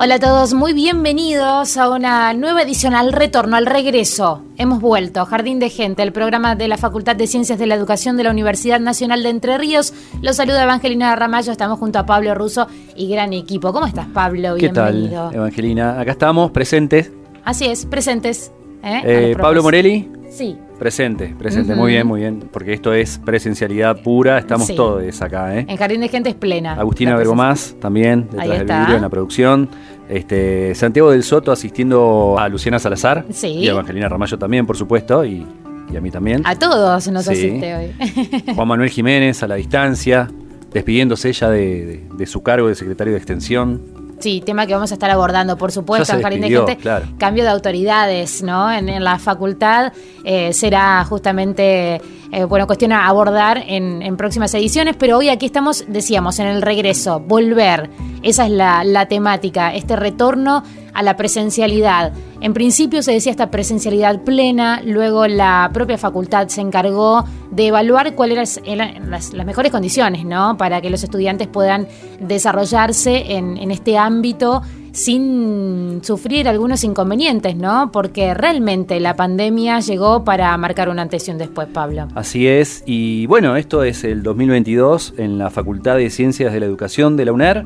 Hola a todos, muy bienvenidos a una nueva edición, al retorno, al regreso. Hemos vuelto, Jardín de Gente, el programa de la Facultad de Ciencias de la Educación de la Universidad Nacional de Entre Ríos. Los saluda Evangelina Ramallo, estamos junto a Pablo Russo y gran equipo. ¿Cómo estás, Pablo? ¿Qué tal, Bienvenido. Evangelina? Acá estamos, presentes. Así es, presentes. ¿eh? Eh, Pablo. Morelli, Sí, presente, presente. Muy bien, muy bien. Porque esto es presencialidad pura, estamos Sí. todos acá, ¿eh? en Jardín de Gente es plena. Agustina la Bergomás también, detrás del vidrio en la producción. Este, Santiago del Soto asistiendo a Luciana Salazar. Sí. Y a Evangelina Ramallo también, por supuesto. Y, y a mí también. A todos nos Sí. asiste hoy. Juan Manuel Jiménez a la distancia, despidiéndose ya de, de- de su cargo de secretario de Extensión. Sí, tema que vamos a estar abordando, por supuesto, en Jardín de Gente. claro. Cambio de autoridades, ¿no? En, en la facultad eh, será justamente, eh, bueno, cuestión a abordar en, en próximas ediciones, pero hoy aquí estamos, decíamos, en el regreso, volver. Esa es la, la temática, este retorno a la presencialidad. En principio se decía esta presencialidad plena, luego la propia facultad se encargó de evaluar cuáles eran las, mejores condiciones, ¿no? Para que los estudiantes puedan desarrollarse en, en este ámbito sin sufrir algunos inconvenientes, ¿no? Porque realmente la pandemia llegó para marcar un antes y un después, Pablo. Así es, y bueno, esto es el 2022 en la Facultad de Ciencias de la Educación de la UNER,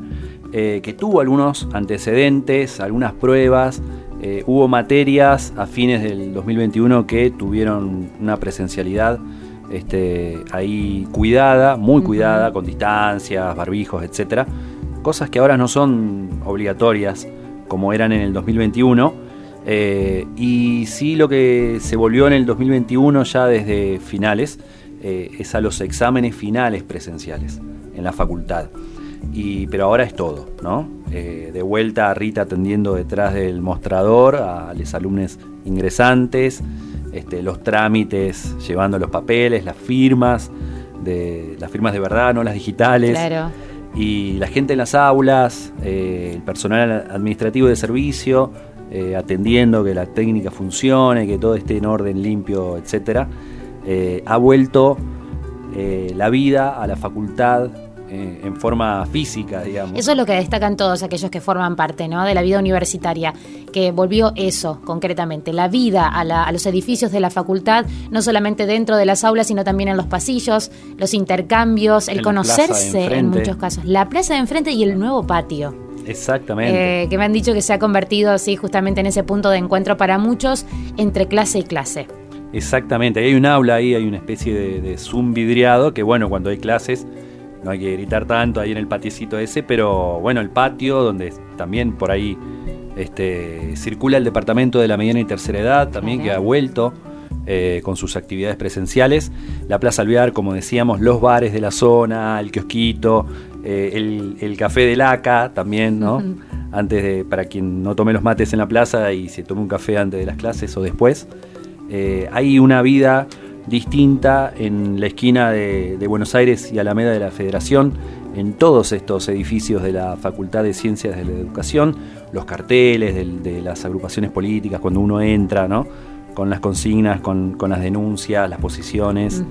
eh, que tuvo algunos antecedentes, algunas pruebas, eh, hubo materias a fines del 2021 que tuvieron una presencialidad este, ahí cuidada, muy cuidada, con distancias, barbijos, etcétera, cosas que ahora no son obligatorias como eran en el 2021. Eh, y sí lo que se volvió en el 2021 ya desde finales eh, es a los exámenes finales presenciales en la facultad. Y, pero ahora es todo, ¿no? Eh, de vuelta a Rita atendiendo detrás del mostrador a los alumnos ingresantes, este, los trámites, llevando los papeles, las firmas, de, las firmas de verdad, no las digitales Claro. y la gente en las aulas, eh, el personal administrativo de servicio, eh, atendiendo que la técnica funcione, que todo esté en orden, limpio, eh, ha vuelto la vida a la facultad eh, en forma física, digamos. Eso es lo que destacan todos aquellos que forman parte ¿no? de la vida universitaria, que volvió eso concretamente, la vida a, la- a los edificios de la facultad, no solamente dentro de las aulas, sino también en los pasillos, los intercambios, el conocerse en muchos casos, la plaza de enfrente y el nuevo patio. Exactamente. Eh, que me han dicho que se ha convertido así justamente en ese punto de encuentro para muchos entre clase y clase. Exactamente, hay un aula ahí, hay una especie de, de zoom vidriado que bueno, cuando hay clases no hay que gritar tanto ahí en el patiecito ese, pero bueno, el patio donde también por ahí este, circula el departamento de la mediana y tercera edad también que ha vuelto eh, con sus actividades presenciales, la Plaza Alvear, como decíamos, los bares de la zona, el kiosquito, eh, el, el café del ACA también, ¿no? Antes de, para quien no tome los mates en la plaza y se tome un café antes de las clases o después. Eh, hay una vida distinta en la esquina de, de Buenos Aires y Alameda de la Federación, en todos estos edificios de la Facultad de Ciencias de la Educación, los carteles de, las agrupaciones políticas cuando uno entra, ¿no? con las consignas, con, las denuncias, las posiciones,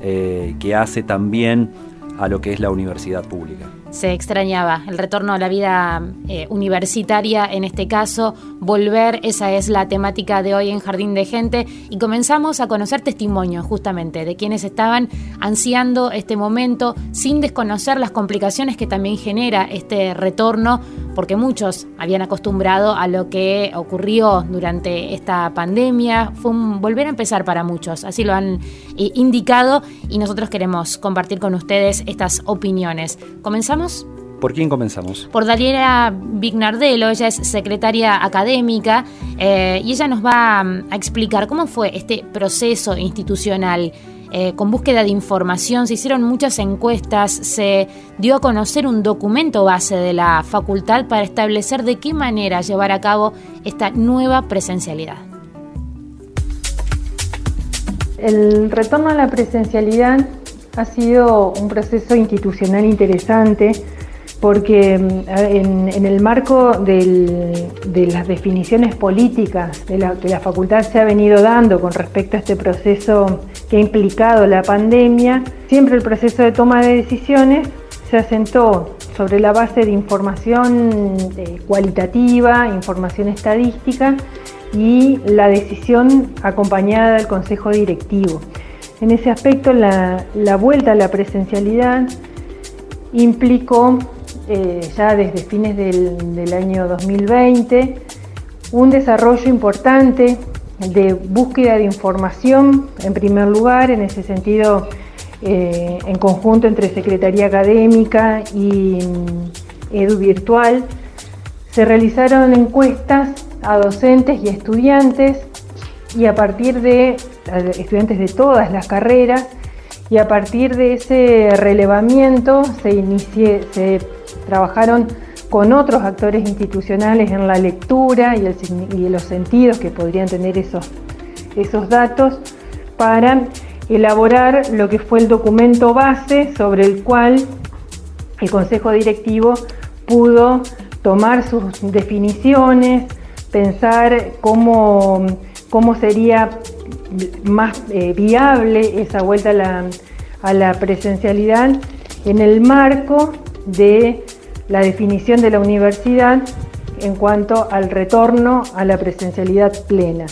eh, que hace también a lo que es la universidad pública se extrañaba el retorno a la vida eh, universitaria, en este caso, volver, esa es la temática de hoy en Jardín de Gente, y comenzamos a conocer testimonios justamente de quienes estaban ansiando este momento sin desconocer las complicaciones que también genera este retorno, porque muchos habían acostumbrado a lo que ocurrió durante esta pandemia, fue un volver a empezar para muchos, así lo han eh, indicado, y nosotros queremos compartir con ustedes estas opiniones. Comenzamos ¿Por quién comenzamos? Por Daliera Vignardello, ella es secretaria académica eh, y ella nos va mm, a explicar cómo fue este proceso institucional eh, con búsqueda de información. Se hicieron muchas encuestas, se dio a conocer un documento base de la facultad para establecer de qué manera llevar a cabo esta nueva presencialidad. El retorno a la presencialidad ha sido un proceso institucional interesante porque mm, en, el marco de las definiciones políticas que la facultad se ha venido dando con respecto a este proceso que ha implicado la pandemia, siempre el proceso de toma de decisiones se asentó sobre la base de información eh, cualitativa, información estadística y la decisión acompañada del consejo directivo. En ese aspecto, la, vuelta a la presencialidad implicó, eh, ya desde fines del, año 2020, un desarrollo importante de búsqueda de información, en primer lugar, en ese sentido, eh, en conjunto entre Secretaría Académica y mm, Edu Virtual, se realizaron encuestas a docentes y estudiantes y a partir de estudiantes de todas las carreras y a partir de ese relevamiento se, se trabajaron con otros actores institucionales en la lectura y, los sentidos que podrían tener esos, esos datos para elaborar lo que fue el documento base sobre el cual el Consejo Directivo pudo tomar sus definiciones, pensar cómo, cómo sería más eh, viable esa vuelta a la, presencialidad en el marco de la definición de la universidad en cuanto al retorno a la presencialidad plena,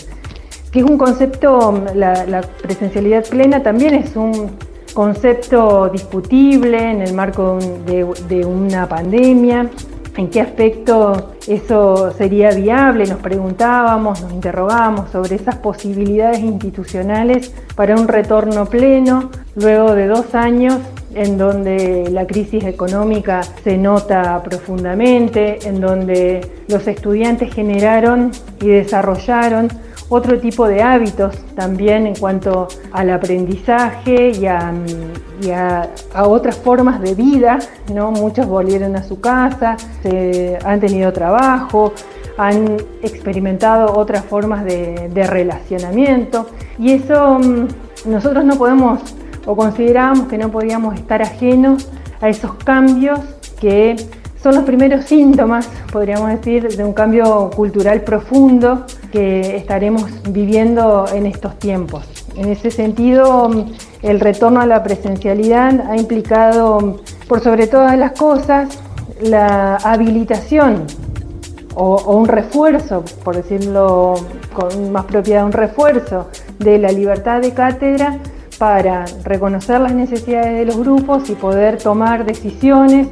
que es un concepto, la, presencialidad plena también es un concepto discutible en el marco de una pandemia, en qué aspecto eso sería viable, nos preguntábamos, nos interrogábamos sobre esas posibilidades institucionales para un retorno pleno luego de dos años en donde la crisis económica se nota profundamente, en donde los estudiantes generaron y desarrollaron otro tipo de hábitos también en cuanto al aprendizaje y a, otras formas de vida, ¿no? Muchos volvieron a su casa, han tenido trabajo, han experimentado otras formas de, de relacionamiento y eso mm, nosotros no podemos o considerábamos que no podíamos estar ajenos a esos cambios que son los primeros síntomas, podríamos decir, de un cambio cultural profundo que estaremos viviendo en estos tiempos. En ese sentido, el retorno a la presencialidad ha implicado, por sobre todas las cosas, la habilitación o, un refuerzo, por decirlo con más propiedad, un refuerzo de la libertad de cátedra para reconocer las necesidades de los grupos y poder tomar decisiones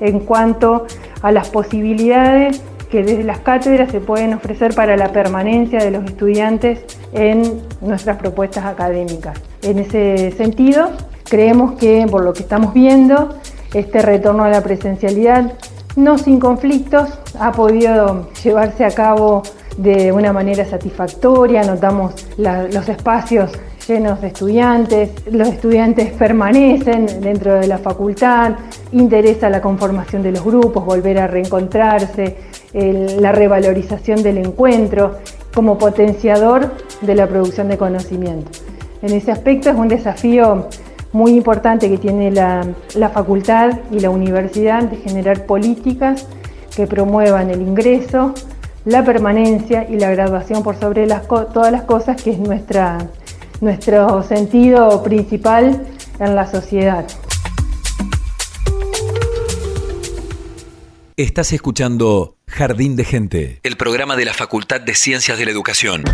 en cuanto a las posibilidades que desde las cátedras se pueden ofrecer para la permanencia de los estudiantes en nuestras propuestas académicas. En ese sentido, creemos que por lo que estamos viendo, este retorno a la presencialidad, no sin conflictos, ha podido llevarse a cabo de una manera satisfactoria, notamos los espacios llenos de estudiantes, los estudiantes permanecen dentro de la facultad, interesa la conformación de los grupos, volver a reencontrarse, la revalorización del encuentro como potenciador de la producción de conocimiento. En ese aspecto es un desafío muy importante que tiene la, facultad y la universidad de generar políticas que promuevan el ingreso, la permanencia y la graduación por sobre las, todas las cosas, que es nuestra, nuestro sentido principal en la sociedad. Estás escuchando Jardín de Gente, el programa de la Facultad de Ciencias de la Educación.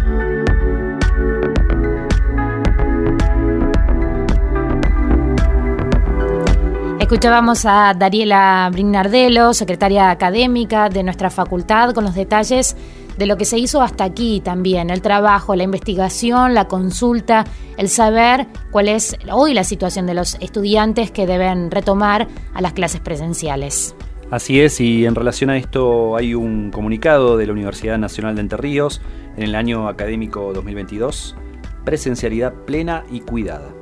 Escuchábamos a Dariela Brignardello, secretaria académica de nuestra facultad, con los detalles de lo que se hizo hasta aquí también, el trabajo, la investigación, la consulta, el saber cuál es hoy la situación de los estudiantes que deben retomar a las clases presenciales. Así es, y en relación a esto hay un comunicado de la Universidad Nacional de Entre Ríos en el año académico 2022, presencialidad plena y cuidada.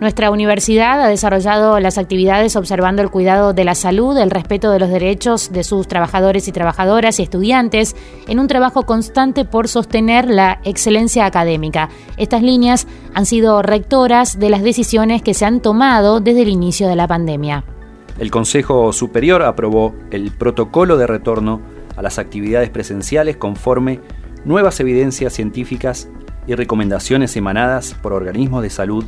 Nuestra universidad ha desarrollado las actividades observando el cuidado de la salud, el respeto de los derechos de sus trabajadores y trabajadoras y estudiantes en un trabajo constante por sostener la excelencia académica. Estas líneas han sido rectoras de las decisiones que se han tomado desde el inicio de la pandemia. El Consejo Superior aprobó el protocolo de retorno a las actividades presenciales conforme nuevas evidencias científicas y recomendaciones emanadas por organismos de salud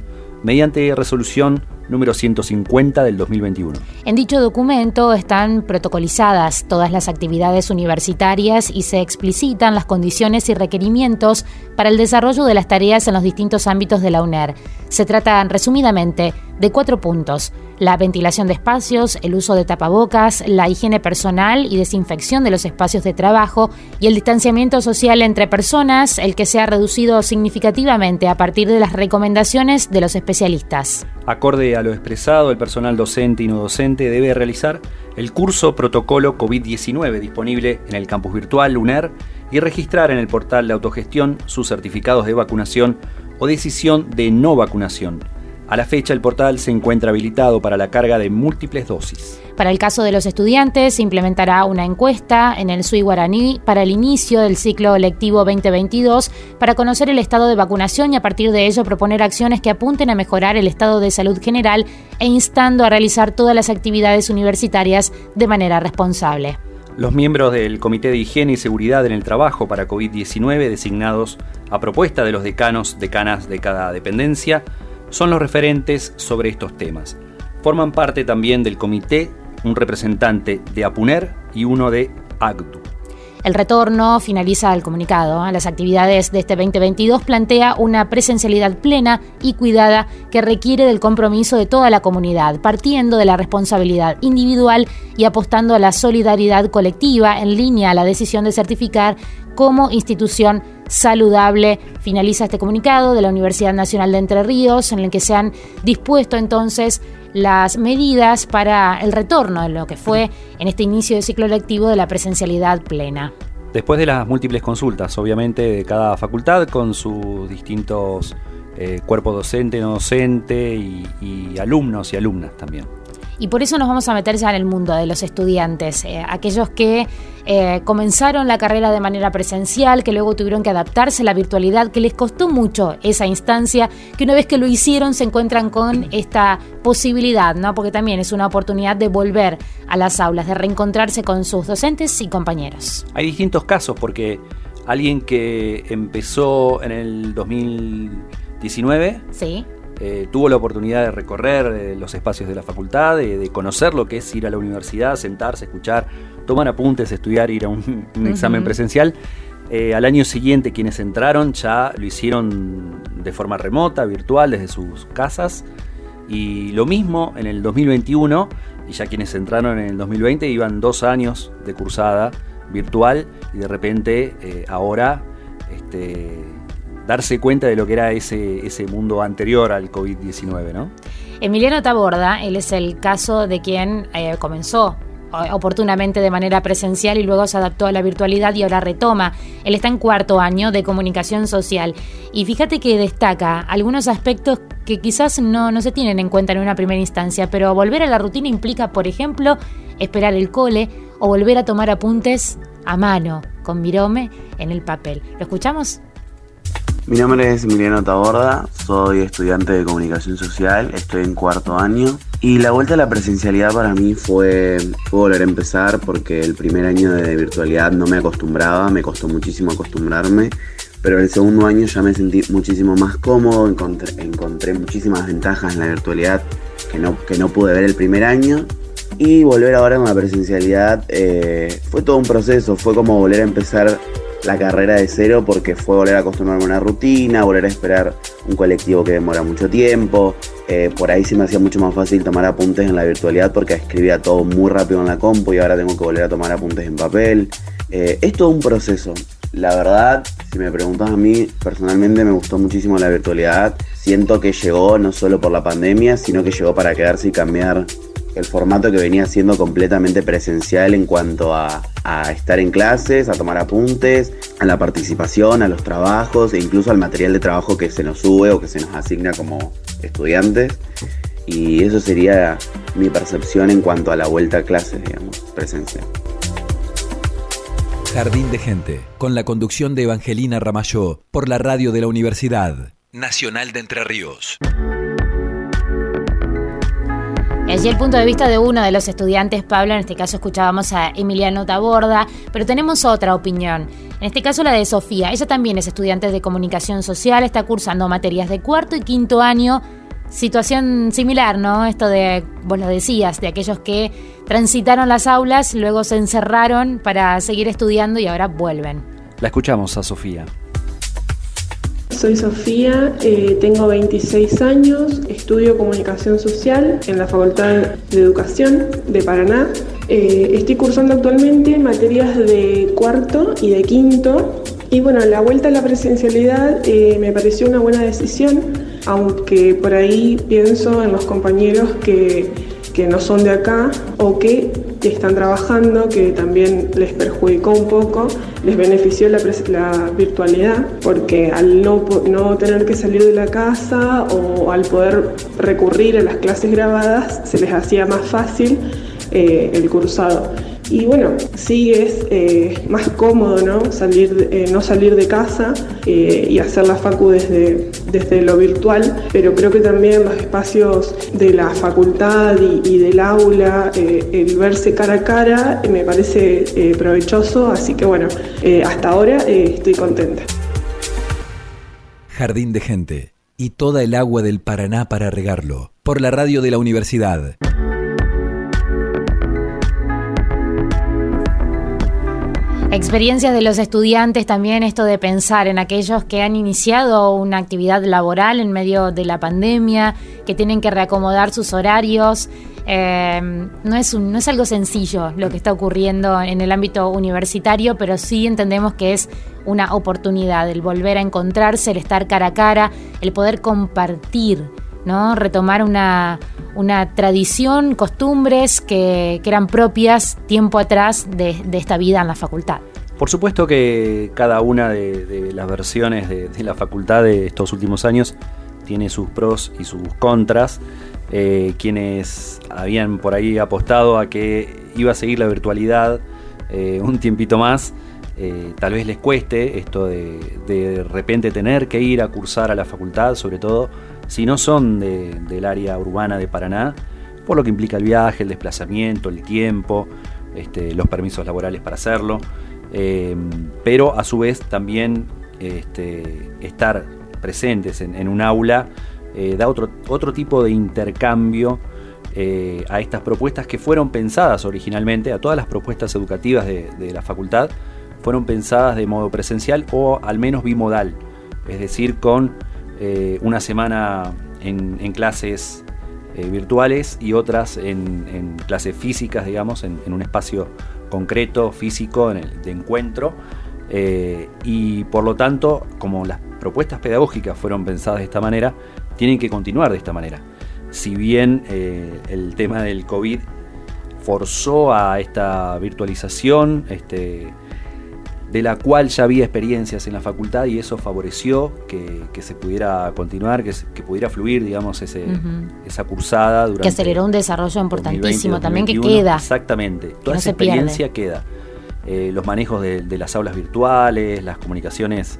mediante resolución número 150 del 2021. En dicho documento están protocolizadas todas las actividades universitarias y se explicitan las condiciones y requerimientos para el desarrollo de las tareas en los distintos ámbitos de la UNER. Se trata, resumidamente, de cuatro puntos. La ventilación de espacios, el uso de tapabocas, la higiene personal y desinfección de los espacios de trabajo y el distanciamiento social entre personas, el que se ha reducido significativamente a partir de las recomendaciones de los especialistas. Acorde a lo expresado, el personal docente y no docente debe realizar el curso Protocolo COVID-19 disponible en el campus virtual UNER y registrar en el portal de autogestión sus certificados de vacunación o decisión de no vacunación a la fecha, el portal se encuentra habilitado para la carga de múltiples dosis. Para el caso de los estudiantes, se implementará una encuesta en el SUI Guaraní para el inicio del ciclo lectivo 2022 para conocer el estado de vacunación y a partir de ello proponer acciones que apunten a mejorar el estado de salud general e instando a realizar todas las actividades universitarias de manera responsable. Los miembros del Comité de Higiene y Seguridad en el Trabajo para COVID-19, designados a propuesta de los decanos, decanas de cada dependencia, son los referentes sobre estos temas. Forman parte también del comité un representante de APUNER y uno de ACDU. El retorno finaliza el comunicado. Las actividades de este 2022 plantea una presencialidad plena y cuidada que requiere del compromiso de toda la comunidad, partiendo de la responsabilidad individual y apostando a la solidaridad colectiva en línea a la decisión de certificar como institución saludable. Finaliza este comunicado de la Universidad Nacional de Entre Ríos en el que se han dispuesto entonces las medidas para el retorno de lo que fue en este inicio de ciclo lectivo de la presencialidad plena. Después de las múltiples consultas, obviamente, de cada facultad con sus distintos eh, cuerpos docente, no docente y alumnos y alumnas también. Y por eso nos vamos a meter ya en el mundo de los estudiantes, eh, aquellos que eh, comenzaron la carrera de manera presencial, que luego tuvieron que adaptarse a la virtualidad, que les costó mucho esa instancia, que una vez que lo hicieron se encuentran con esta posibilidad, ¿no? Porque también es una oportunidad de volver a las aulas, de reencontrarse con sus docentes y compañeros. Hay distintos casos porque alguien que empezó en el 2019 sí eh, tuvo la oportunidad de recorrer eh, los espacios de la facultad, de, conocer lo que es ir a la universidad, sentarse, escuchar, tomar apuntes, estudiar, ir a un, examen presencial. Eh, al año siguiente quienes entraron ya lo hicieron de forma remota, virtual, desde sus casas. Y lo mismo en el 2021, y ya quienes entraron en el 2020 iban dos años de cursada virtual y de repente ahora este, darse cuenta de lo que era ese, ese mundo anterior al COVID-19, ¿no? Emiliano Taborda, él es el caso de quien eh, comenzó oportunamente de manera presencial y luego se adaptó a la virtualidad y ahora retoma. Él está en cuarto año de comunicación social y fíjate que destaca algunos aspectos que quizás no, no se tienen en cuenta en una primera instancia, pero volver a la rutina implica, por ejemplo, esperar el cole o volver a tomar apuntes a mano con Mirome en el papel. ¿Lo escuchamos? Mi nombre es Emiliano Taborda, soy estudiante de comunicación social, estoy en cuarto año. Y la vuelta a la presencialidad para mí fue, volver a empezar porque el primer año de virtualidad no me acostumbraba, me costó muchísimo acostumbrarme, pero el segundo año ya me sentí muchísimo más cómodo, encontré, encontré muchísimas ventajas en la virtualidad que no, que no pude ver el primer año. Y volver ahora con la presencialidad eh, fue todo un proceso, fue como volver a empezar la carrera de cero porque fue volver a acostumbrarme a una rutina, volver a esperar un colectivo que demora mucho tiempo. Eh, por ahí sí me hacía mucho más fácil tomar apuntes en la virtualidad porque escribía todo muy rápido en la compu y ahora tengo que volver a tomar apuntes en papel. Eh, es todo un proceso. La verdad, si me preguntas a mí, personalmente me gustó muchísimo la virtualidad. Siento que llegó no solo por la pandemia, sino que llegó para quedarse y cambiar el formato que venía siendo completamente presencial en cuanto a, estar en clases, a tomar apuntes, a la participación, a los trabajos e incluso al material de trabajo que se nos sube o que se nos asigna como estudiantes. Y eso sería mi percepción en cuanto a la vuelta a clases, digamos, presencial. Jardín de Gente, con la conducción de Evangelina Ramayó, por la radio de la Universidad Nacional de Entre Ríos. Allí el punto de vista de uno de los estudiantes, Pablo, en este caso escuchábamos a Emiliano Taborda, pero tenemos otra opinión. En este caso la de Sofía. Ella también es estudiante de comunicación social, está cursando materias de cuarto y quinto año. Situación similar, ¿no? Esto de, vos lo decías, de aquellos que transitaron las aulas, luego se encerraron para seguir estudiando y ahora vuelven. La escuchamos a Sofía. Soy Sofía, eh, tengo 26 años, estudio comunicación social en la Facultad de Educación de Paraná. Eh, estoy cursando actualmente materias de cuarto y de quinto. Y bueno, la vuelta a la presencialidad eh, me pareció una buena decisión, aunque por ahí pienso en los compañeros que que no son de acá o que están trabajando, que también les perjudicó un poco, les benefició la, la virtualidad, porque al no, no, tener que salir de la casa o al poder recurrir a las clases grabadas, se les hacía más fácil eh, el cursado. Y bueno, sí es eh, más cómodo ¿no? Salir, eh, no salir de casa eh, y hacer la facu desde, desde lo virtual, pero creo que también los espacios de la facultad y, del aula, el verse cara a cara, me parece provechoso, así que bueno, hasta ahora estoy contenta. Jardín de Gente y toda el agua del Paraná para regarlo, por la radio de la universidad. Experiencias de los estudiantes también, esto de pensar en aquellos que han iniciado una actividad laboral en medio de la pandemia, que tienen que reacomodar sus horarios. Eh, no, es no es algo sencillo lo que está ocurriendo en el ámbito universitario, pero sí entendemos que es una oportunidad el volver a encontrarse, el estar cara a cara, el poder compartir. ¿No? retomar una, una tradición, costumbres que, eran propias tiempo atrás de, esta vida en la facultad. Por supuesto que cada una de, las versiones de, la facultad de estos últimos años tiene sus pros y sus contras. Eh, quienes habían por ahí apostado a que iba a seguir la virtualidad eh, un tiempito más, eh, tal vez les cueste esto de, de repente tener que ir a cursar a la facultad, sobre todo si no son del área urbana de Paraná, por lo que implica el viaje, el desplazamiento, el tiempo, este, los permisos laborales para hacerlo, em, pero a su vez también este, estar presentes en, un aula eh, da otro, otro tipo de intercambio eh, a estas propuestas que fueron pensadas originalmente, a todas las propuestas educativas de, de la facultad, fueron pensadas de modo presencial o al menos bimodal, es decir, con eh, una semana en, clases eh, virtuales y otras en, clases físicas, digamos, en, un espacio concreto, físico, de encuentro. Eh, y por lo tanto, como las propuestas pedagógicas fueron pensadas de esta manera, tienen que continuar de esta manera. Si bien el tema del COVID forzó a esta virtualización, este, de la cual ya había experiencias en la facultad y eso favoreció que, se pudiera continuar, que, que, pudiera fluir, digamos, ese, esa cursada. Durante que aceleró un desarrollo importantísimo también que queda. Exactamente, toda esa experiencia queda. Eh, los manejos de, las aulas virtuales, las comunicaciones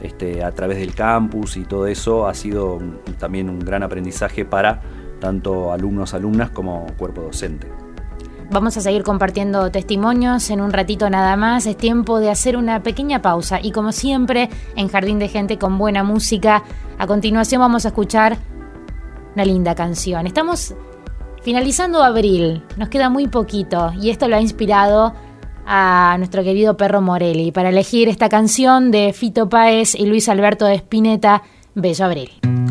este, a través del campus y todo eso ha sido también un gran aprendizaje para tanto alumnos, alumnas como cuerpo docente. Vamos a seguir compartiendo testimonios en un ratito nada más. Es tiempo de hacer una pequeña pausa y como siempre en Jardín de Gente con buena música. A continuación vamos a escuchar una linda canción. Estamos finalizando abril, nos queda muy poquito y esto lo ha inspirado a nuestro querido perro Morelli para elegir esta canción de Fito Páez y Luis Alberto de Spinetta, Bello Abril.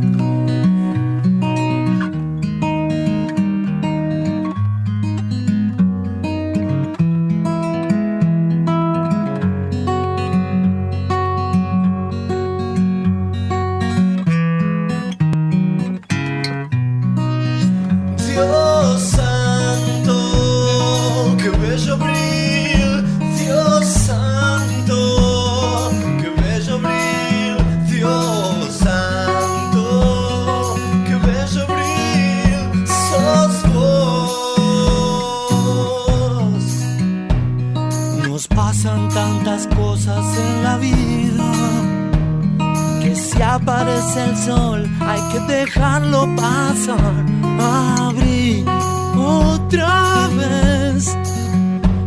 en la vida. Que si aparece el sol, hay que dejarlo pasar. Abrir otra vez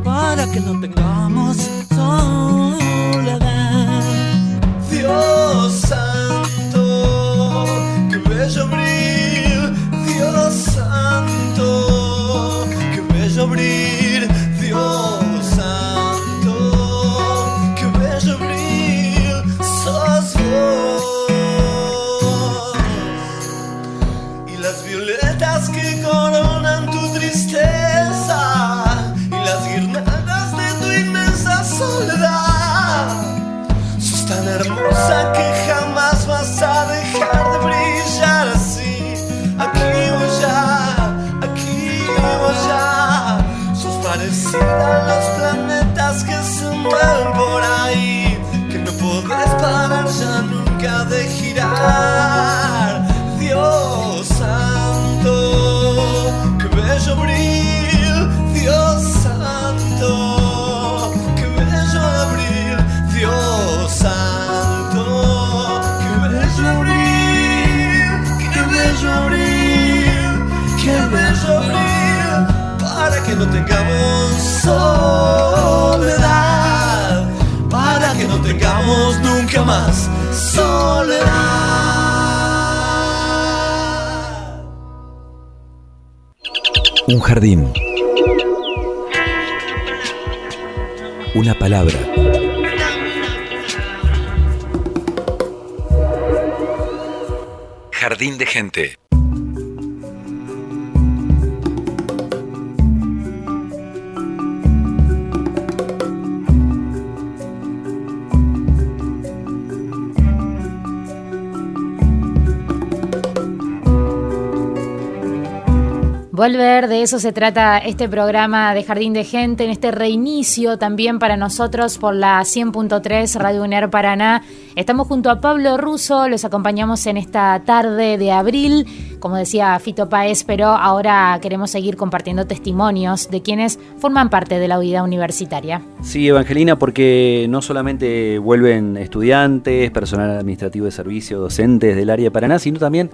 para que no tengamos soledad. Dios Un jardín. Una palabra. Jardín de gente. Volver, de eso se trata este programa de Jardín de Gente, en este reinicio también para nosotros por la 100.3 Radio UNER Paraná. Estamos junto a Pablo Russo, los acompañamos en esta tarde de abril, como decía Fito Paez, pero ahora queremos seguir compartiendo testimonios de quienes forman parte de la vida universitaria. Sí, Evangelina, porque no solamente vuelven estudiantes, personal administrativo de servicio, docentes del área de Paraná, sino también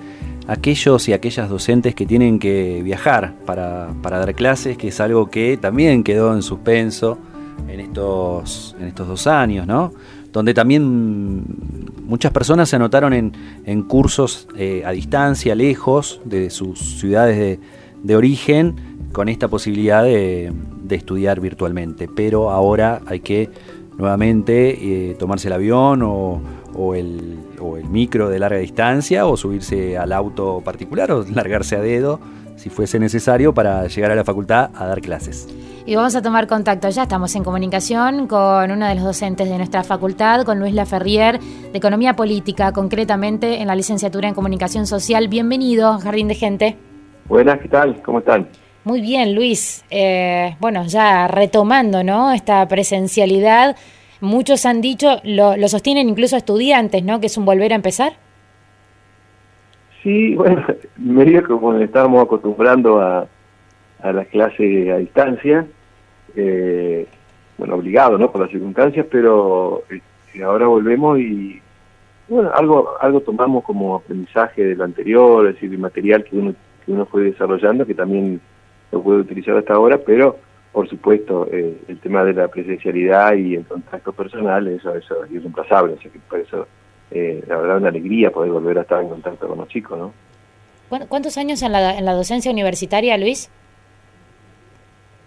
aquellos y aquellas docentes que tienen que viajar para, dar clases, que es algo que también quedó en suspenso en estos, en estos dos años, ¿no? Donde también muchas personas se anotaron en, cursos eh, a distancia, lejos de sus ciudades de, origen, con esta posibilidad de, estudiar virtualmente. Pero ahora hay que nuevamente eh, tomarse el avión o, el micro de larga distancia o subirse al auto particular o largarse a dedo si fuese necesario para llegar a la facultad a dar clases. Y vamos a tomar contacto, ya estamos en comunicación con uno de los docentes de nuestra facultad, con Luis Laferrier, de Economía Política, concretamente en la licenciatura en Comunicación Social. Bienvenido, Jardín de Gente. Buenas, ¿qué tal? ¿Cómo están? Muy bien, Luis. Eh, bueno, ya retomando ¿no? esta presencialidad, muchos han dicho, lo, lo sostienen incluso estudiantes, ¿no? Que es un volver a empezar. Sí, bueno, medio como estábamos acostumbrando a, a las clases a distancia, eh, bueno, obligado, ¿no? Por las circunstancias, pero este, ahora volvemos y bueno, algo, algo tomamos como aprendizaje de lo anterior, es decir, el material que uno, que uno fue desarrollando, que también lo puede utilizar hasta ahora, pero por supuesto eh, el tema de la presencialidad y el contacto personal, eso, eso es irreemplazable, así que por eso eh, la verdad una alegría poder volver a estar en contacto con los chicos, ¿no? ¿Cuántos años en la, en la docencia universitaria, Luis?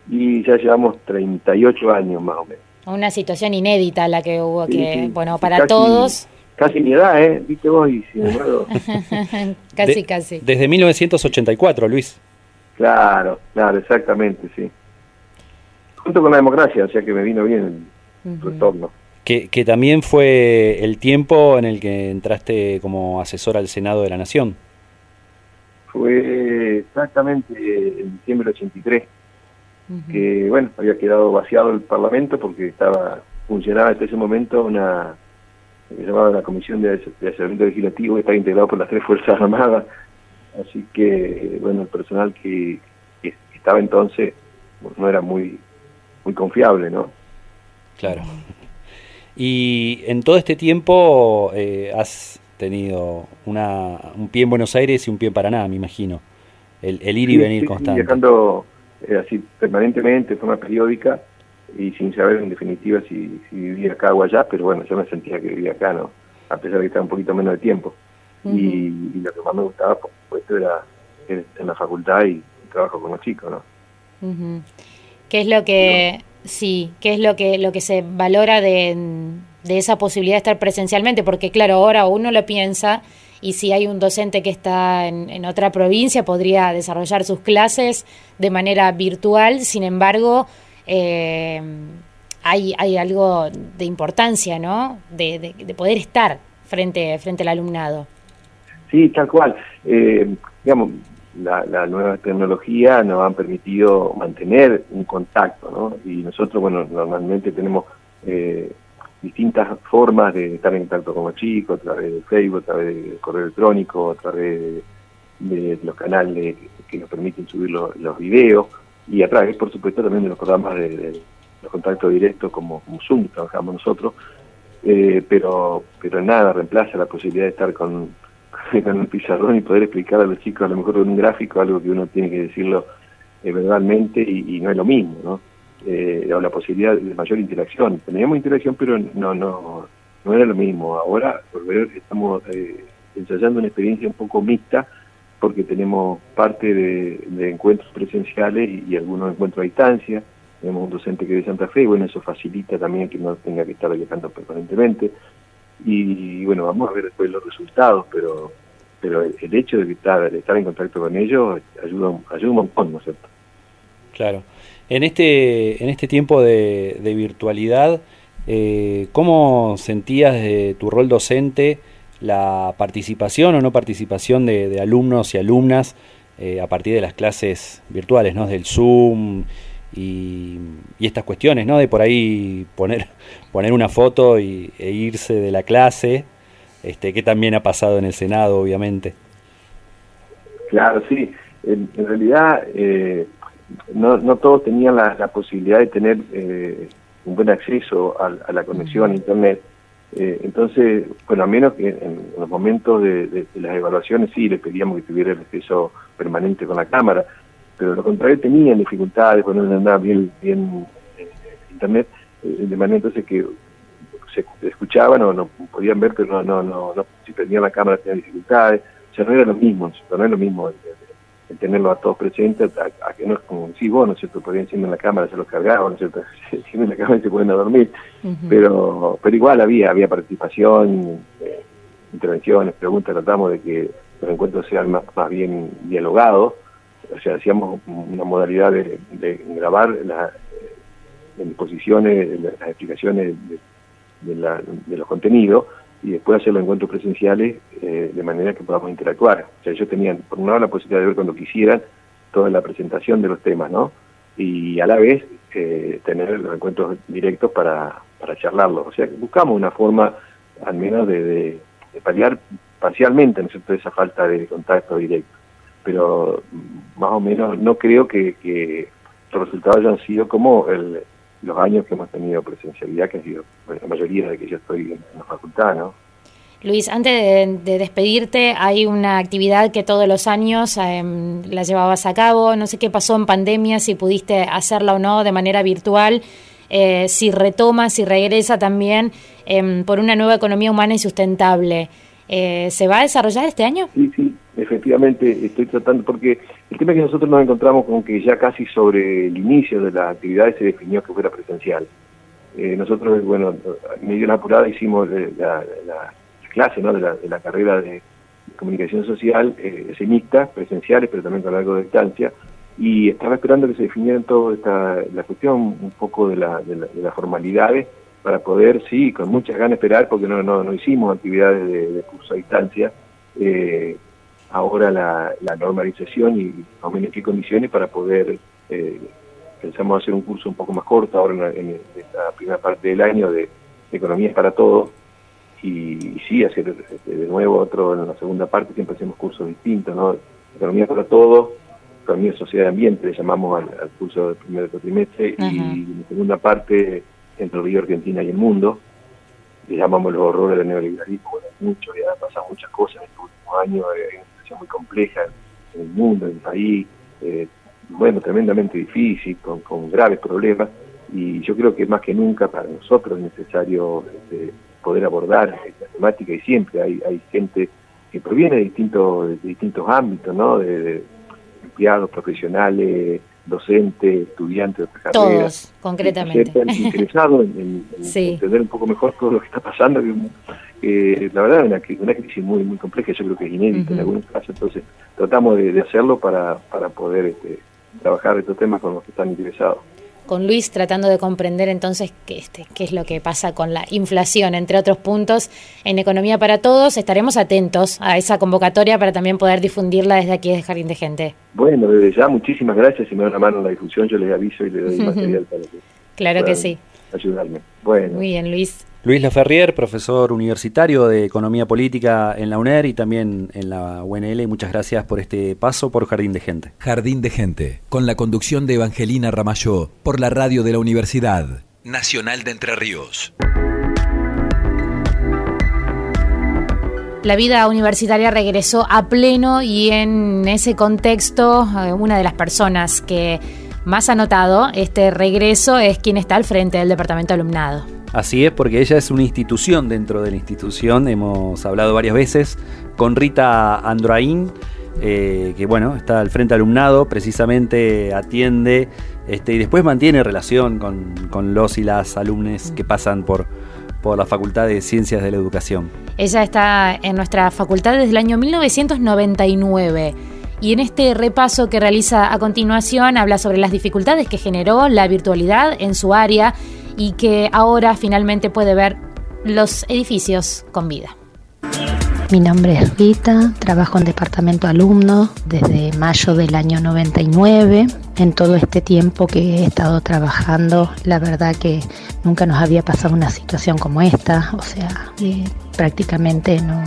Y ya llevamos 38 años más o menos. Una situación inédita la que hubo, que, bueno, para todos casi mi edad, ¿eh? Viste vos y sin embargo. casi, casi. Desde 1984, Luis. Claro, claro, exactamente, sí. Junto con la democracia, o sea que me vino bien el retorno. Que, que también fue el tiempo en el que entraste como asesor al Senado de la Nación. Fue exactamente en diciembre del 83, que bueno, había quedado vaciado el Parlamento porque estaba funcionaba hasta ese momento una que se llamaba la Comisión de, de Legislativo, que está integrado por las tres Fuerzas Armadas, así que, bueno, el personal que, estaba entonces no era muy, muy confiable, ¿no? Claro. Y en todo este tiempo eh, has tenido una, un pie en Buenos Aires y un pie en Paraná, me imagino. El, ir y venir constante. viajando eh, así permanentemente, de forma periódica, y sin saber en definitiva si, vivía acá o allá, pero bueno, yo me sentía que vivía acá, ¿no? A pesar de que estaba un poquito menos de tiempo. y, lo que más me gustaba, por supuesto, era en la facultad y trabajo con los chicos, ¿no? ¿Qué es lo que, sí, qué es lo que, lo que se valora de, de esa posibilidad de estar presencialmente? Porque claro, ahora uno lo piensa y si hay un docente que está en, otra provincia podría desarrollar sus clases de manera virtual, sin embargo, eh, hay, hay algo de importancia, ¿no? De, de, poder estar frente, frente al alumnado. Sí, tal cual. Eh, digamos, la, la, nueva tecnología nos han permitido mantener un contacto, ¿no? Y nosotros, bueno, normalmente tenemos eh, distintas formas de estar en contacto con los chicos, a través de Facebook, a través de correo electrónico, a través de, los canales que nos permiten subir los, videos y a través, por supuesto, también de los programas de, los contactos directos como, Zoom, que trabajamos nosotros, eh, pero pero nada reemplaza la posibilidad de estar con, con un pizarrón y poder explicar a los chicos a lo mejor con un gráfico algo que uno tiene que decirlo eh, verbalmente y, no es lo mismo, ¿no? Eh, o la posibilidad de mayor interacción. Teníamos interacción, pero no no no era lo mismo. Ahora, por ver, estamos eh, ensayando una experiencia un poco mixta, porque tenemos parte de, encuentros presenciales y, algunos encuentros a distancia. Tenemos un docente que es de Santa Fe, y bueno, eso facilita también que no tenga que estar viajando permanentemente. Y, bueno, vamos a ver después los resultados, pero pero el, hecho de estar, de estar en contacto con ellos ayuda, ayuda un montón, ¿no es cierto? Claro. En este, en este tiempo de, virtualidad, eh, ¿cómo sentías de tu rol docente? la participación o no participación de, alumnos y alumnas eh, a partir de las clases virtuales, ¿no? Del Zoom y, estas cuestiones, ¿no? De por ahí poner, poner una foto y, e irse de la clase, este, que también ha pasado en el Senado, obviamente. Claro, sí. En, realidad, eh, no, no todos tenían la, posibilidad de tener eh, un buen acceso a, la conexión a Internet. Eh, entonces, bueno, a menos que en, los momentos de, las evaluaciones sí le pedíamos que tuviera el acceso permanente con la cámara, pero lo contrario tenían dificultades cuando no andaba bien, bien eh, internet, eh, de manera entonces que se escuchaban o no podían ver, pero no, no, no, si prendían la cámara tenían dificultades, o sea, no era lo mismo, no es lo mismo el tenerlo a todos presentes, a, que no es como si vos, ¿no es cierto? Podrían encender la cámara, se los cargaban, ¿no es cierto? Se la cámara y se pueden a dormir. pero, pero igual había, había participación, eh, intervenciones, preguntas, tratamos de que los encuentros sean más, más bien dialogados, o sea, hacíamos una modalidad de, grabar las exposiciones, las explicaciones de, de los contenidos, y después hacer los encuentros presenciales eh, de manera que podamos interactuar. O sea, ellos tenían, por un lado, la posibilidad de ver cuando quisieran toda la presentación de los temas, ¿no? Y a la vez eh, tener los encuentros directos para, para charlarlos. O sea, buscamos una forma, al menos, de, de, paliar parcialmente, ¿no cierto?, esa falta de contacto directo. Pero mm, más o menos no creo que los resultados hayan sido como el, los años que hemos tenido presencialidad, que ha sido la mayoría de que yo estoy en, la facultad, ¿no? Luis, antes de, despedirte, hay una actividad que todos los años em, la llevabas a cabo. No sé qué pasó en pandemia, si pudiste hacerla o no de manera virtual. Eh, si retoma, si regresa también em, por una nueva economía humana y sustentable. Eh, ¿Se va a desarrollar este año? Sí, sí, efectivamente estoy tratando, porque el tema es que nosotros nos encontramos con que ya casi sobre el inicio de las actividades se definió que fuera presencial. Eh, nosotros, bueno, medio la apurada hicimos la, clase ¿no? de, la, carrera de comunicación social, eh, semicta, presenciales, pero también con largo de distancia, y estaba esperando que se definieran toda esta, la cuestión, un poco de, la, de, las formalidades, para poder, sí, con muchas ganas esperar, porque no, no, no hicimos actividades de, curso a distancia, eh, ahora la, normalización y más o menos qué condiciones para poder, eh, pensamos hacer un curso un poco más corto ahora en, esta primera parte del año de, Economías para Todos, y, sí, hacer este, de nuevo otro en la segunda parte, siempre hacemos cursos distintos, ¿no? Economía para Todos, Economía, Sociedad y Ambiente, le llamamos al, curso del primer trimestre, y en la segunda parte entre río Argentina y el mundo. Le llamamos los horrores del neoliberalismo, bueno, mucho, ya han pasado muchas cosas en estos últimos años, hay una situación muy compleja en el mundo, en el país, eh, bueno, tremendamente difícil, con, graves problemas, y yo creo que más que nunca para nosotros es necesario este, poder abordar esta temática, y siempre hay, hay gente que proviene de distintos, distintos ámbitos, ¿no? de empleados, profesionales, docentes, estudiantes de otras Todos, concretamente. interesados en, entender un poco mejor todo lo que está pasando. Que, la verdad es una, crisis muy muy compleja, yo creo que es inédita en algunos casos, entonces tratamos de, hacerlo para, para poder este, trabajar estos temas con los que están interesados con Luis tratando de comprender entonces qué, este, qué es lo que pasa con la inflación, entre otros puntos, en Economía para Todos. Estaremos atentos a esa convocatoria para también poder difundirla desde aquí de Jardín de Gente. Bueno, desde ya muchísimas gracias. Si me dan una mano en la difusión, yo les aviso y les doy material para que Claro que sí. Ayudarme. Bueno. Muy bien, Luis. Luis Laferrier, profesor universitario de Economía Política en la UNER y también en la UNL. Muchas gracias por este paso por Jardín de Gente. Jardín de Gente, con la conducción de Evangelina Ramayó, por la radio de la Universidad Nacional de Entre Ríos. La vida universitaria regresó a pleno y en ese contexto eh, una de las personas que más ha notado este regreso es quien está al frente del departamento de alumnado. Así es, porque ella es una institución dentro de la institución. Hemos hablado varias veces con Rita Andraín, eh, que bueno, está al frente alumnado, precisamente atiende este, y después mantiene relación con, los y las alumnos que pasan por, por la Facultad de Ciencias de la Educación. Ella está en nuestra facultad desde el año 1999 y en este repaso que realiza a continuación habla sobre las dificultades que generó la virtualidad en su área y que ahora finalmente puede ver los edificios con vida. Mi nombre es Rita, trabajo en departamento alumno desde mayo del año 99. En todo este tiempo que he estado trabajando, la verdad que nunca nos había pasado una situación como esta, o sea, prácticamente no,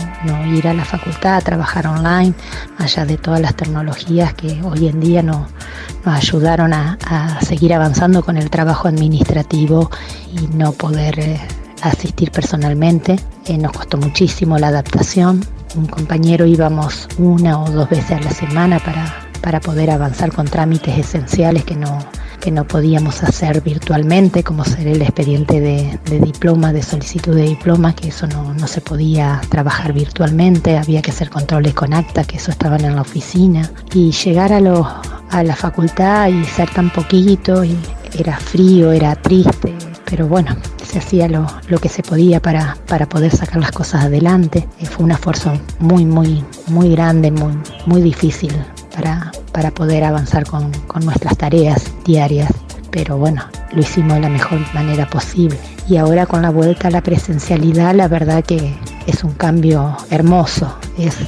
ir a la facultad, a trabajar online, allá de todas las tecnologías que hoy en día no, nos ayudaron a, seguir avanzando con el trabajo administrativo y no poder... Eh, asistir personalmente. Eh, nos costó muchísimo la adaptación. Un compañero íbamos una o dos veces a la semana para, para poder avanzar con trámites esenciales que no, que no podíamos hacer virtualmente, como ser el expediente de, diploma, de solicitud de diploma, que eso no, no, se podía trabajar virtualmente, había que hacer controles con acta, que eso estaban en la oficina. Y llegar a, lo, a la facultad y ser tan poquito, y era frío, era triste, pero bueno, se hacía lo, que se podía para, para, poder sacar las cosas adelante. Eh, fue un esfuerzo muy, muy, muy grande, muy, muy difícil para, para poder avanzar con, nuestras tareas diarias. Pero bueno, lo hicimos de la mejor manera posible. Y ahora con la vuelta a la presencialidad, la verdad que es un cambio hermoso. Es, eh,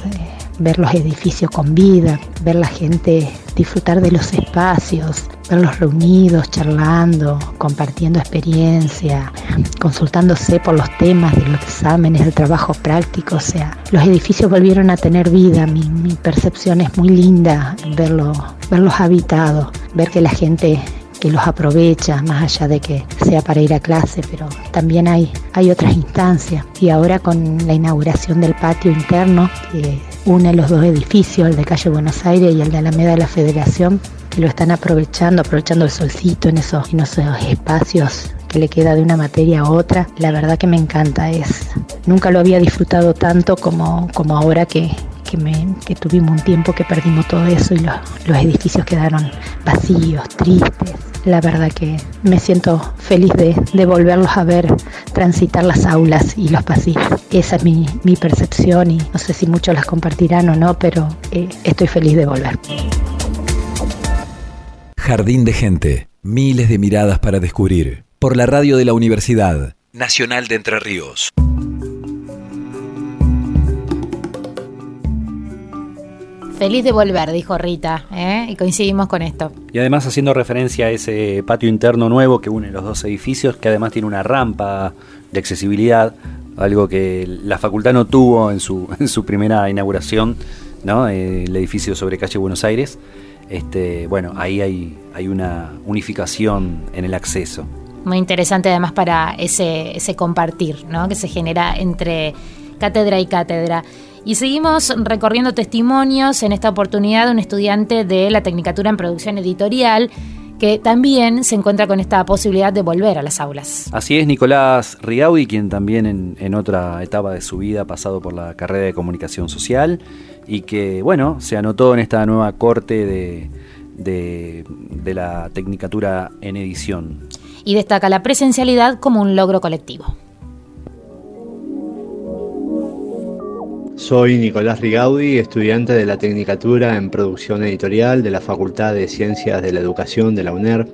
ver los edificios con vida, ver la gente disfrutar de los espacios, verlos reunidos, charlando, compartiendo experiencia, consultándose por los temas de los exámenes, del trabajo práctico, o sea, los edificios volvieron a tener vida, mi, percepción es muy linda verlo, verlos habitados, ver que la gente que los aprovecha, más allá de que sea para ir a clase, pero también hay, hay otras instancias. Y ahora con la inauguración del patio interno, que une los dos edificios, el de calle Buenos Aires y el de Alameda de la Federación, que lo están aprovechando, aprovechando el solcito en esos, en espacios que le queda de una materia a otra, la verdad que me encanta. Es, nunca lo había disfrutado tanto como, como ahora que, que, tuvimos un tiempo que perdimos todo eso y los, los edificios quedaron vacíos, tristes. La verdad que me siento feliz de, de, volverlos a ver transitar las aulas y los pasillos. Esa es mi, mi percepción y no sé si muchos las compartirán o no, pero eh, estoy feliz de volver. Jardín de gente, miles de miradas para descubrir. Por la radio de la Universidad Nacional de Entre Ríos. Feliz de volver, dijo Rita, ¿eh? y coincidimos con esto. Y además haciendo referencia a ese patio interno nuevo que une los dos edificios, que además tiene una rampa de accesibilidad, algo que la facultad no tuvo en su, en su primera inauguración, ¿no? Eh, el edificio sobre calle Buenos Aires. Este, bueno, ahí hay, hay una unificación en el acceso. Muy interesante además para ese, ese compartir ¿no? que se genera entre cátedra y cátedra. Y seguimos recorriendo testimonios en esta oportunidad de un estudiante de la Tecnicatura en Producción Editorial que también se encuentra con esta posibilidad de volver a las aulas. Así es, Nicolás Rigaudi, quien también en, otra etapa de su vida ha pasado por la carrera de comunicación social y que, bueno, se anotó en esta nueva corte de, de la Tecnicatura en Edición. Y destaca la presencialidad como un logro colectivo. Soy Nicolás Rigaudi, estudiante de la Tecnicatura en Producción Editorial de la Facultad de Ciencias de la Educación de la UNER.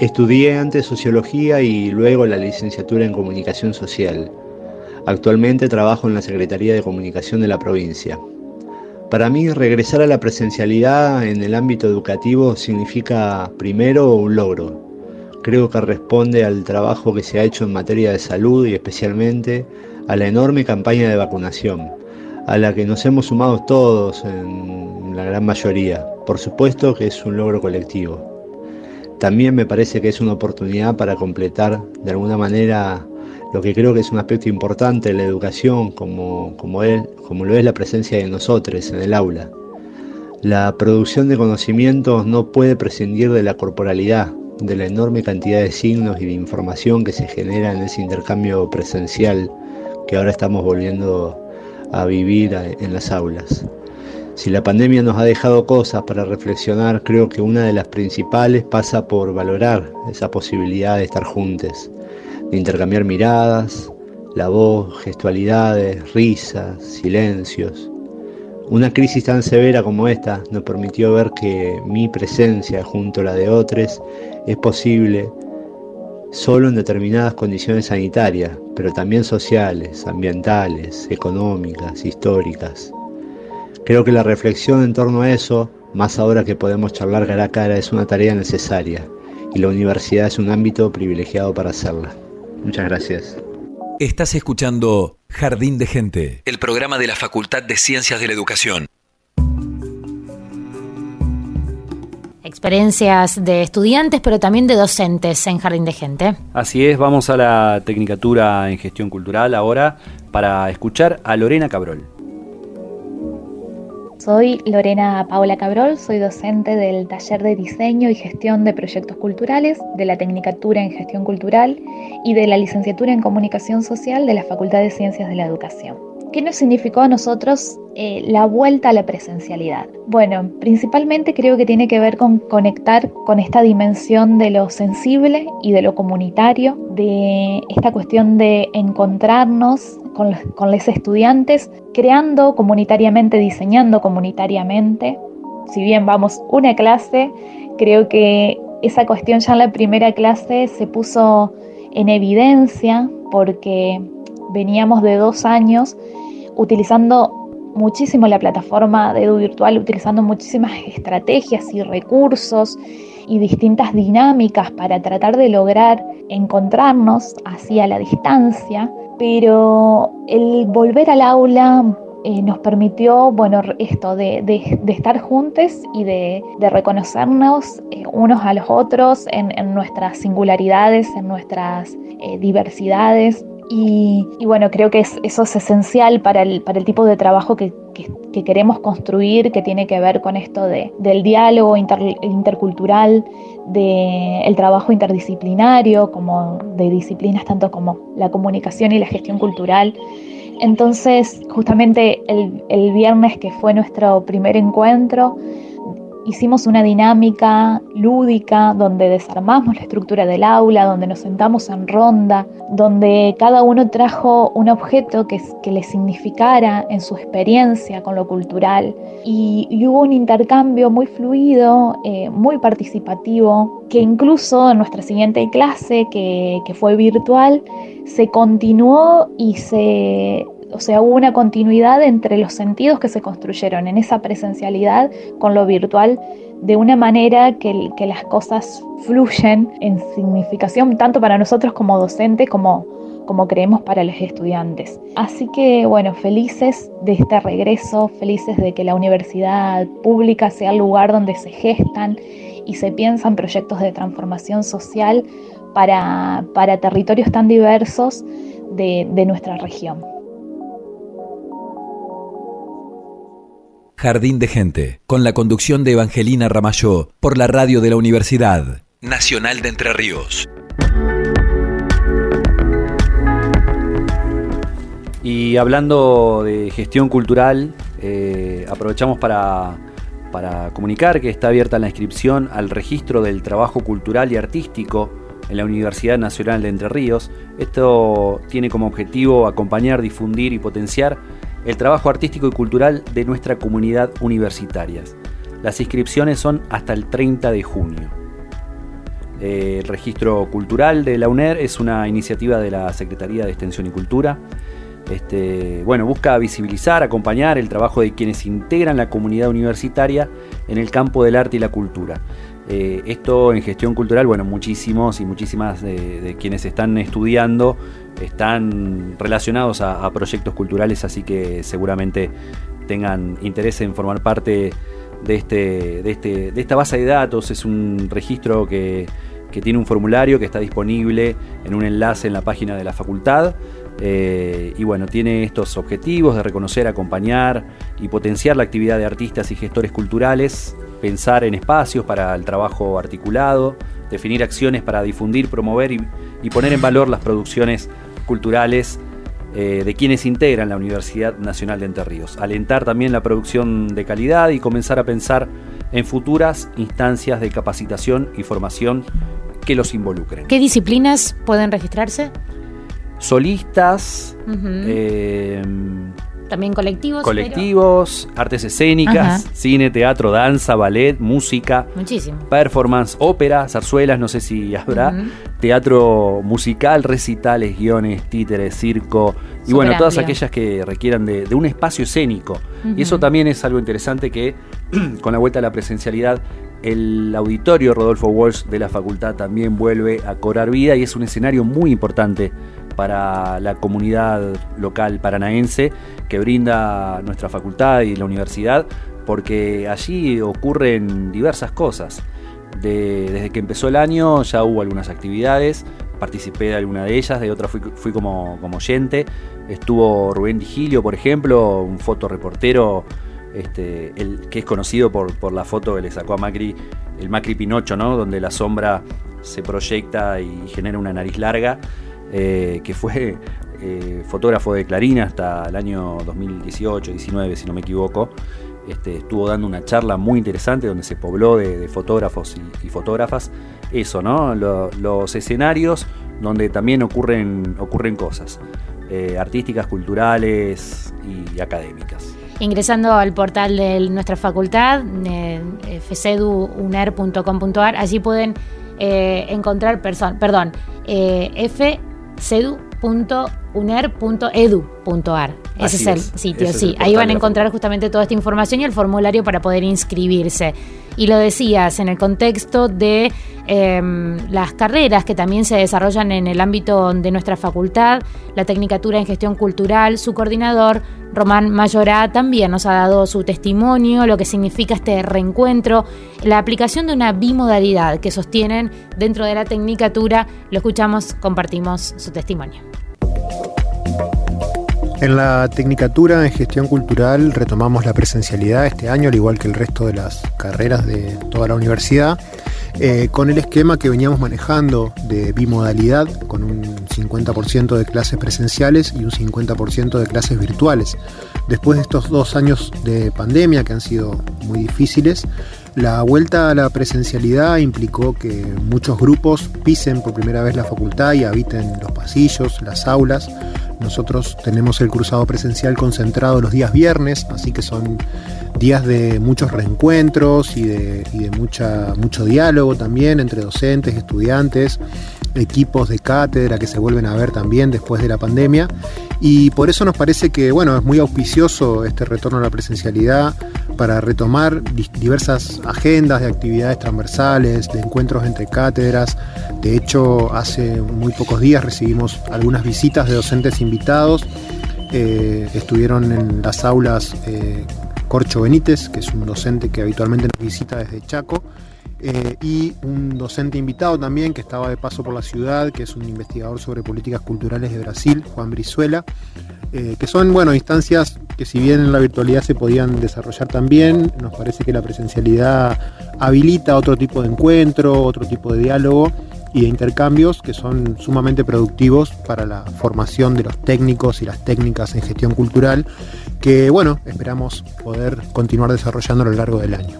Estudié antes Sociología y luego la licenciatura en Comunicación Social. Actualmente trabajo en la Secretaría de Comunicación de la provincia. Para mí, regresar a la presencialidad en el ámbito educativo significa primero un logro. Creo que responde al trabajo que se ha hecho en materia de salud y especialmente a la enorme campaña de vacunación a la que nos hemos sumado todos en la gran mayoría. Por supuesto que es un logro colectivo. También me parece que es una oportunidad para completar de alguna manera lo que creo que es un aspecto importante de la educación, como, como, como lo es la presencia de nosotros en el aula. La producción de conocimientos no puede prescindir de la corporalidad, de la enorme cantidad de signos y de información que se genera en ese intercambio presencial que ahora estamos volviendo a vivir en las aulas. Si la pandemia nos ha dejado cosas para reflexionar, creo que una de las principales pasa por valorar esa posibilidad de estar juntos, de intercambiar miradas, la voz, gestualidades, risas, silencios. Una crisis tan severa como esta nos permitió ver que mi presencia junto a la de otros es posible solo en determinadas condiciones sanitarias, pero también sociales, ambientales, económicas, históricas. Creo que la reflexión en torno a eso, más ahora que podemos charlar cara a cara, es una tarea necesaria y la universidad es un ámbito privilegiado para hacerla. Muchas gracias. Estás escuchando Jardín de Gente, el programa de la Facultad de Ciencias de la Educación. Experiencias de estudiantes, pero también de docentes en Jardín de Gente. Así es, vamos a la Tecnicatura en Gestión Cultural ahora para escuchar a Lorena Cabrol. Soy Lorena Paola Cabrol, soy docente del taller de diseño y gestión de proyectos culturales, de la Tecnicatura en Gestión Cultural y de la licenciatura en Comunicación Social de la Facultad de Ciencias de la Educación. ¿Qué nos significó a nosotros eh, la vuelta a la presencialidad? Bueno, principalmente creo que tiene que ver con conectar con esta dimensión de lo sensible y de lo comunitario, de esta cuestión de encontrarnos con los, con los estudiantes, creando comunitariamente, diseñando comunitariamente. Si bien vamos una clase, creo que esa cuestión ya en la primera clase se puso en evidencia porque veníamos de dos años utilizando muchísimo la plataforma de Edu Virtual, utilizando muchísimas estrategias y recursos y distintas dinámicas para tratar de lograr encontrarnos así a la distancia, pero el volver al aula eh, nos permitió, bueno, esto de, estar juntos y de, reconocernos eh, unos a los otros en, nuestras singularidades, en nuestras eh, diversidades. Y, bueno, creo que eso es esencial para el, para el tipo de trabajo que, queremos construir, que tiene que ver con esto de, del diálogo intercultural, del trabajo interdisciplinario, como de disciplinas tanto como la comunicación y la gestión cultural. Entonces, justamente el, el viernes que fue nuestro primer encuentro, hicimos una dinámica lúdica donde desarmamos la estructura del aula, donde nos sentamos en ronda, donde cada uno trajo un objeto que, le significara en su experiencia con lo cultural. Y, hubo un intercambio muy fluido, eh, muy participativo, que incluso en nuestra siguiente clase, que, que fue virtual, se continuó y se o sea, hubo una continuidad entre los sentidos que se construyeron en esa presencialidad con lo virtual de una manera que, las cosas fluyen en significación tanto para nosotros como docentes como, como creemos para los estudiantes. Así que bueno, felices de este regreso, felices de que la universidad pública sea el lugar donde se gestan y se piensan proyectos de transformación social para, territorios tan diversos de nuestra región. Jardín de Gente, con la conducción de Evangelina Ramayó, por la radio de la Universidad Nacional de Entre Ríos. Y hablando de gestión cultural, eh, aprovechamos para, para comunicar que está abierta la inscripción al registro del trabajo cultural y artístico en la Universidad Nacional de Entre Ríos. Esto tiene como objetivo acompañar, difundir y potenciar el trabajo artístico y cultural de nuestra comunidad universitaria. Las inscripciones son hasta el 30 de junio. Eh, el registro cultural de la UNER es una iniciativa de la Secretaría de Extensión y Cultura. Este, bueno, busca visibilizar, acompañar el trabajo de quienes integran la comunidad universitaria en el campo del arte y la cultura. Eh, esto en gestión cultural, bueno, muchísimos y muchísimas de, quienes están estudiando están relacionados a, proyectos culturales, así que seguramente tengan interés en formar parte de, este, de, este, de esta base de datos. Es un registro que, tiene un formulario que está disponible en un enlace en la página de la facultad. Eh, y bueno, tiene estos objetivos de reconocer, acompañar y potenciar la actividad de artistas y gestores culturales pensar en espacios para el trabajo articulado, definir acciones para difundir, promover y, poner en valor las producciones culturales eh, de quienes integran la Universidad Nacional de Entre Ríos. Alentar también la producción de calidad y comenzar a pensar en futuras instancias de capacitación y formación que los involucren. ¿Qué disciplinas pueden registrarse? Solistas, también colectivos. Colectivos, artes escénicas, cine, teatro, danza, ballet, música. Muchísimo. Performance, ópera, zarzuelas, no sé si habrá. Teatro musical, recitales, guiones, títeres, circo. y bueno, todas aquellas que requieran de, un espacio escénico. Y eso también es algo interesante que con la vuelta a la presencialidad el auditorio Rodolfo Walsh de la facultad también vuelve a cobrar vida y es un escenario muy importante para la comunidad local paranaense que brinda nuestra facultad y la universidad, porque allí ocurren diversas cosas. desde que empezó el año ya hubo algunas actividades, participé de alguna de ellas, de otras fui, como, como, oyente. Estuvo Rubén Digilio, por ejemplo, un fotoreportero este, el, que es conocido por, por, la foto que le sacó a Macri, el Macri Pinocho, ¿no? donde la sombra se proyecta y genera una nariz larga. Eh, que fue eh, fotógrafo de Clarín hasta el año 2018-19, si no me equivoco. Este, estuvo dando una charla muy interesante donde se pobló de, fotógrafos y, fotógrafas. Eso, ¿no? los escenarios donde también ocurren, ocurren cosas eh, artísticas, culturales y académicas. Ingresando al portal de nuestra facultad, fceduuner.com.ar, allí pueden encontrar, perdón, F cedu.uner.edu.ar. Ese es el sitio, sí. Ahí van a encontrar justamente toda esta información y el formulario para poder inscribirse. Y lo decías, en el contexto de em, las carreras que también se desarrollan en el ámbito de nuestra facultad, la Tecnicatura en Gestión Cultural, su coordinador, Román Mayorá, también nos ha dado su testimonio, lo que significa este reencuentro, la aplicación de una bimodalidad que sostienen dentro de la Tecnicatura. Lo escuchamos, compartimos su testimonio. En la Tecnicatura en Gestión Cultural retomamos la presencialidad este año, al igual que el resto de las carreras de toda la universidad, eh, con el esquema que veníamos manejando de bimodalidad, con un 50% de clases presenciales y un 50% de clases virtuales. Después de estos dos años de pandemia que han sido muy difíciles, la vuelta a la presencialidad implicó que muchos grupos pisen por primera vez la facultad y habiten los pasillos, las aulas. Nosotros tenemos el cruzado presencial concentrado los días viernes, así que son días de muchos reencuentros y de, mucho diálogo también entre docentes, estudiantes, equipos de cátedra que se vuelven a ver también después de la pandemia. Y por eso nos parece que bueno, es muy auspicioso este retorno a la presencialidad para retomar diversas agendas de actividades transversales, de encuentros entre cátedras. De hecho, hace muy pocos días recibimos algunas visitas de docentes invitados. Eh, estuvieron en las aulas eh, Corcho Benítez, que es un docente que habitualmente nos visita desde Chaco, eh, y un docente invitado también que estaba de paso por la ciudad, que es un investigador sobre políticas culturales de Brasil, Juan Brizuela, eh, que son bueno, instancias que si bien en la virtualidad se podían desarrollar también, nos parece que la presencialidad habilita otro tipo de encuentro, otro tipo de diálogo y de intercambios que son sumamente productivos para la formación de los técnicos y las técnicas en gestión cultural que bueno, esperamos poder continuar desarrollando a lo largo del año.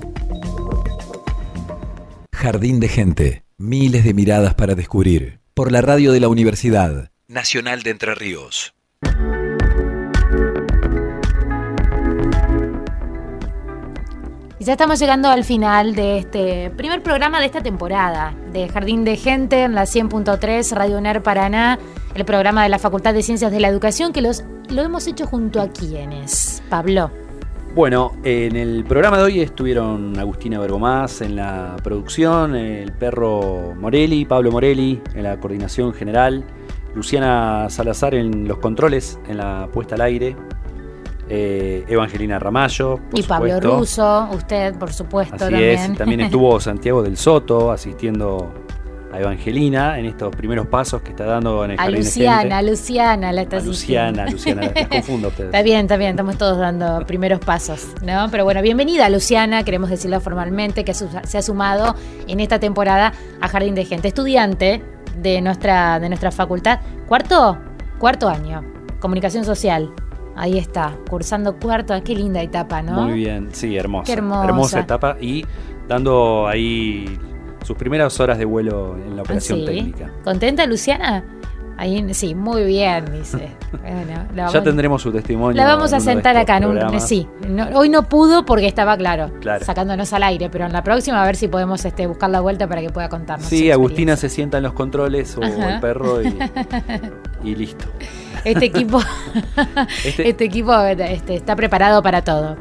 Jardín de Gente, miles de miradas para descubrir, por la radio de la Universidad Nacional de Entre Ríos. ya estamos llegando al final de este primer programa de esta temporada de Jardín de Gente en la 100.3 Radio UNER Paraná, el programa de la Facultad de Ciencias de la Educación que los, lo hemos hecho junto a quienes, Pablo. Bueno, en el programa de hoy estuvieron Agustina Bergomás en la producción, el perro Morelli, Pablo Morelli en la coordinación general, Luciana Salazar en los controles, en la puesta al aire, eh, Evangelina Ramallo. y Pablo Russo, usted, por supuesto. Así también. Es. También estuvo Santiago del Soto asistiendo a Evangelina en estos primeros pasos que está dando en el A Luciana, a Luciana la está a Luciana, Luciana, las confundo ustedes. Está bien, está bien, estamos todos dando primeros pasos, ¿no? Pero bueno, bienvenida Luciana, queremos decirlo formalmente, que se ha sumado en esta temporada a Jardín de Gente, estudiante de nuestra, de nuestra facultad, cuarto, cuarto año, comunicación social. Ahí está, cursando cuarto, qué linda etapa, ¿no? Muy bien, sí, hermosa. Qué hermosa. Hermosa etapa y dando ahí sus primeras horas de vuelo en la operación técnica. ¿Contenta, Luciana? Ahí, sí, muy bien, dice. ya tendremos su testimonio. La vamos a sentar acá en un. Sí, hoy no pudo porque estaba claro, sacándonos al aire, pero en la próxima a ver si podemos este, buscar la vuelta para que pueda contarnos. Sí, Agustina se sienta en los controles o el perro y listo. Este equipo, este, este, equipo este, está preparado para todo.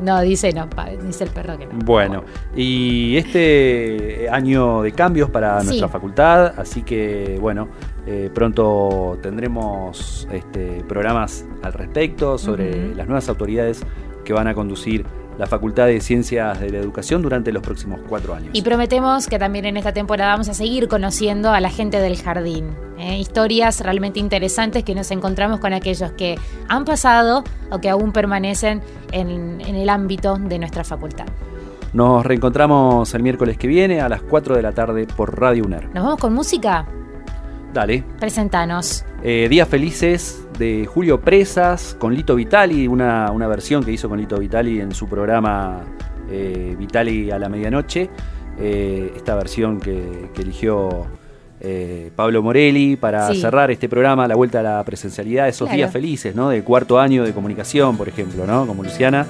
No, dice no, dice el perro que no. Bueno, y este año de cambios para nuestra facultad, así que bueno, eh, pronto tendremos este, programas al respecto sobre las nuevas autoridades que van a conducir la Facultad de Ciencias de la Educación durante los próximos cuatro años. Y prometemos que también en esta temporada vamos a seguir conociendo a la gente del jardín. ¿eh? Historias realmente interesantes que nos encontramos con aquellos que han pasado o que aún permanecen en, en el ámbito de nuestra facultad. Nos reencontramos el miércoles que viene a las 4 de la tarde por Radio UNER. ¿Nos vamos con música? Dale. Presentanos. Eh, Días Felices de Julio Presas con Lito Vitali, una, una, versión que hizo con Lito Vitali en su programa eh, Vitali a la medianoche. Eh, esta versión que, eligió Pablo Morelli para cerrar este programa, la vuelta a la presencialidad, esos días felices, ¿no? De cuarto año de comunicación, por ejemplo, ¿no? Como Luciana.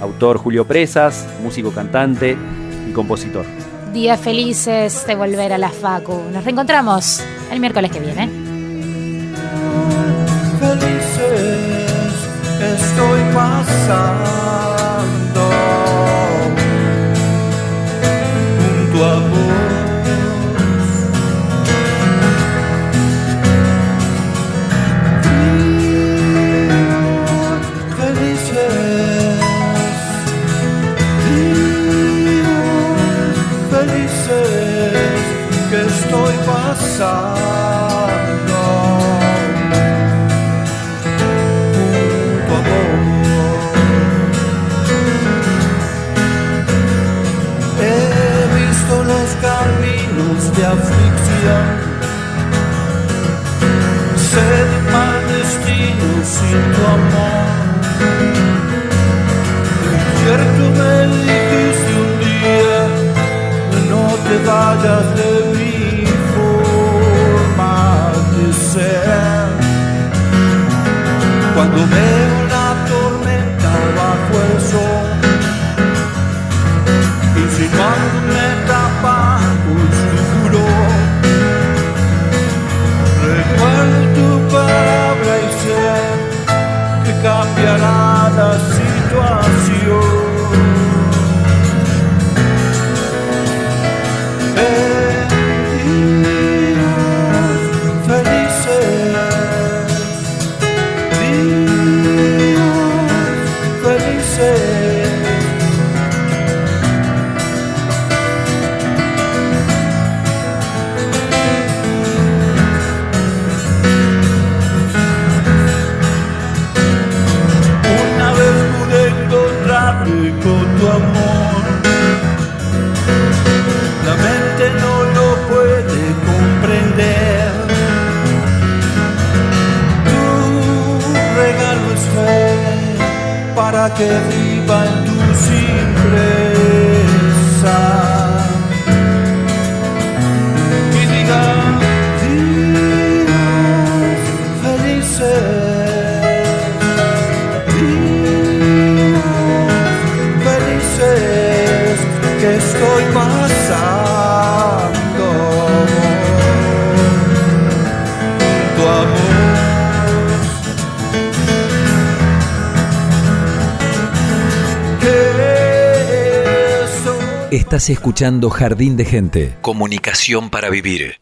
autor Julio Presas, músico cantante y compositor días felices de volver a la Facu. Nos reencontramos el miércoles que viene. Estoy pasando junto a vos. Aflicción. Sé de mal destino sin tu amor. Cierto me dijiste un día, no te vayas de mi forma de ser. Cuando veo la tormenta bajo el sol, para Estás escuchando Jardín de Gente. Comunicación para vivir.